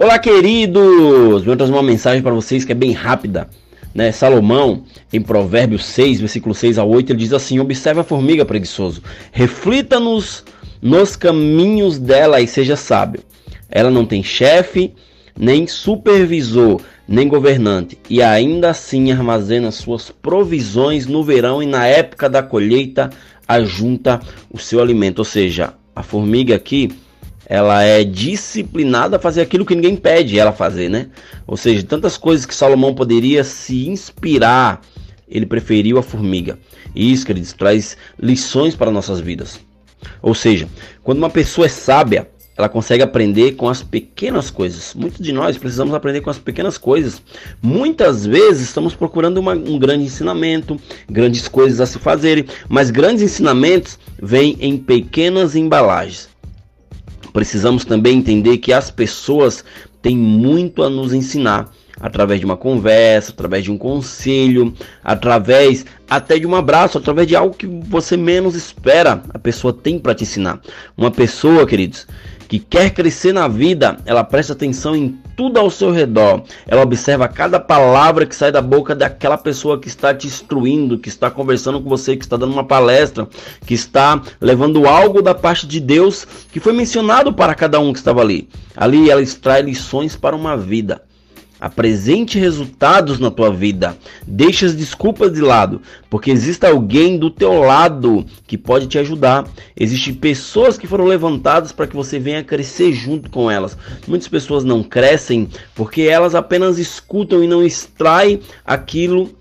Olá, queridos! Vou trazer uma mensagem para vocês que é bem rápida. Né? Salomão, em Provérbios 6, versículo 6 a 8, ele diz assim: Observe a formiga preguiçoso, reflita nos, nos caminhos dela e seja sábio. Ela não tem chefe, nem supervisor, nem governante, e ainda assim armazena suas provisões no verão e na época da colheita ajunta o seu alimento. Ou seja, a formiga aqui ela é disciplinada a fazer aquilo que ninguém pede ela fazer, né? Ou seja, tantas coisas que Salomão poderia se inspirar, ele preferiu a formiga. E isso, queridos, traz lições para nossas vidas. Ou seja, quando uma pessoa é sábia, ela consegue aprender com as pequenas coisas. Muitos de nós precisamos aprender com as pequenas coisas. Muitas vezes estamos procurando uma, um grande ensinamento, grandes coisas a se fazerem, mas grandes ensinamentos vêm em pequenas embalagens. Precisamos também entender que as pessoas têm muito a nos ensinar através de uma conversa, através de um conselho, através até de um abraço, através de algo que você menos espera, a pessoa tem para te ensinar. Uma pessoa, queridos, que quer crescer na vida, ela presta atenção em tudo ao seu redor. Ela observa cada palavra que sai da boca daquela pessoa que está te instruindo, que está conversando com você, que está dando uma palestra, que está levando algo da parte de Deus que foi mencionado para cada um que estava ali. Ali ela extrai lições para uma vida. Apresente resultados na tua vida. Deixe as desculpas de lado, porque existe alguém do teu lado que pode te ajudar. Existem pessoas que foram levantadas para que você venha crescer junto com elas. Muitas pessoas não crescem porque elas apenas escutam e não extraem aquilo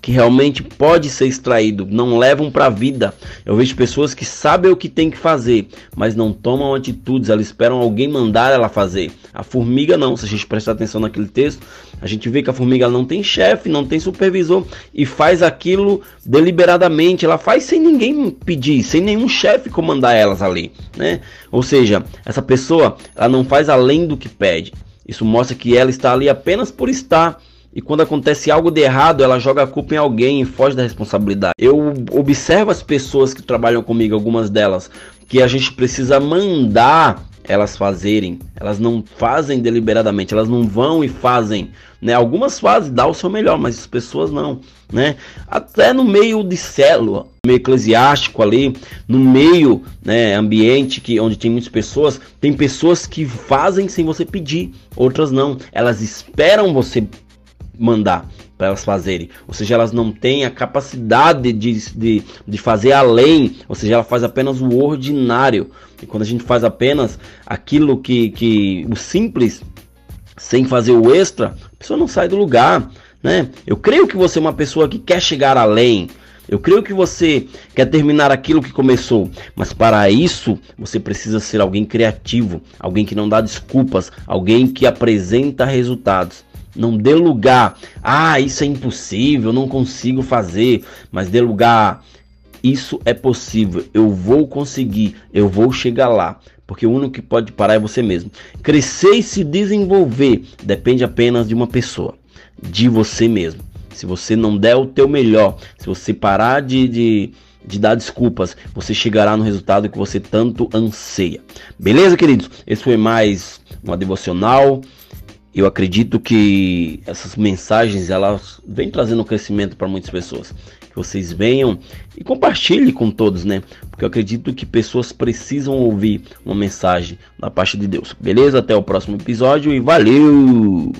que realmente pode ser extraído, não levam para a vida. Eu vejo pessoas que sabem o que tem que fazer, mas não tomam atitudes, elas esperam alguém mandar ela fazer. A formiga não, se a gente prestar atenção naquele texto, a gente vê que a formiga não tem chefe, não tem supervisor e faz aquilo deliberadamente, ela faz sem ninguém pedir, sem nenhum chefe comandar elas ali, né? Ou seja, essa pessoa, ela não faz além do que pede. Isso mostra que ela está ali apenas por estar e quando acontece algo de errado, ela joga a culpa em alguém e foge da responsabilidade. Eu observo as pessoas que trabalham comigo, algumas delas, que a gente precisa mandar elas fazerem. Elas não fazem deliberadamente, elas não vão e fazem, né? Algumas fazem, dá o seu melhor, mas as pessoas não, né? Até no meio de célula, meio eclesiástico ali, no meio, né, ambiente que onde tem muitas pessoas, tem pessoas que fazem sem você pedir, outras não. Elas esperam você mandar para elas fazerem. Ou seja, elas não têm a capacidade de, de, de fazer além. Ou seja, ela faz apenas o ordinário. E quando a gente faz apenas aquilo que, que o simples, sem fazer o extra, a pessoa não sai do lugar. Né? Eu creio que você é uma pessoa que quer chegar além. Eu creio que você quer terminar aquilo que começou, mas para isso você precisa ser alguém criativo, alguém que não dá desculpas, alguém que apresenta resultados. Não dê lugar. Ah, isso é impossível, não consigo fazer. Mas dê lugar. Isso é possível. Eu vou conseguir. Eu vou chegar lá. Porque o único que pode parar é você mesmo. Crescer e se desenvolver depende apenas de uma pessoa, de você mesmo. Se você não der o teu melhor, se você parar de, de, de dar desculpas, você chegará no resultado que você tanto anseia. Beleza, queridos? Esse foi mais uma devocional. Eu acredito que essas mensagens elas vêm trazendo crescimento para muitas pessoas. Que vocês venham e compartilhem com todos, né? Porque eu acredito que pessoas precisam ouvir uma mensagem da parte de Deus. Beleza? Até o próximo episódio e valeu!